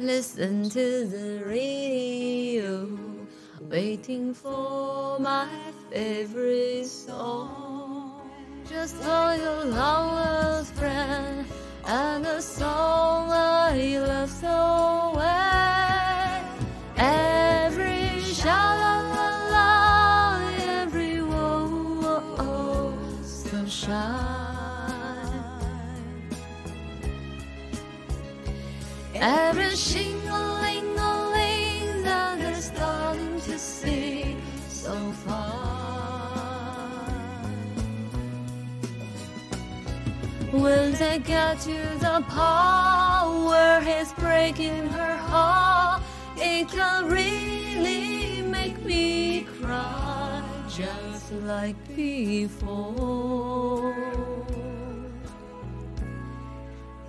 listen to the radio, waiting for my favorite song. Just for your long friend and a song I love so well. Every sha la la every whoa, oh, sunshine. Every shingling that is starting to sing so far. When they get to the part where he's breaking her heart, it can really make me cry just like before.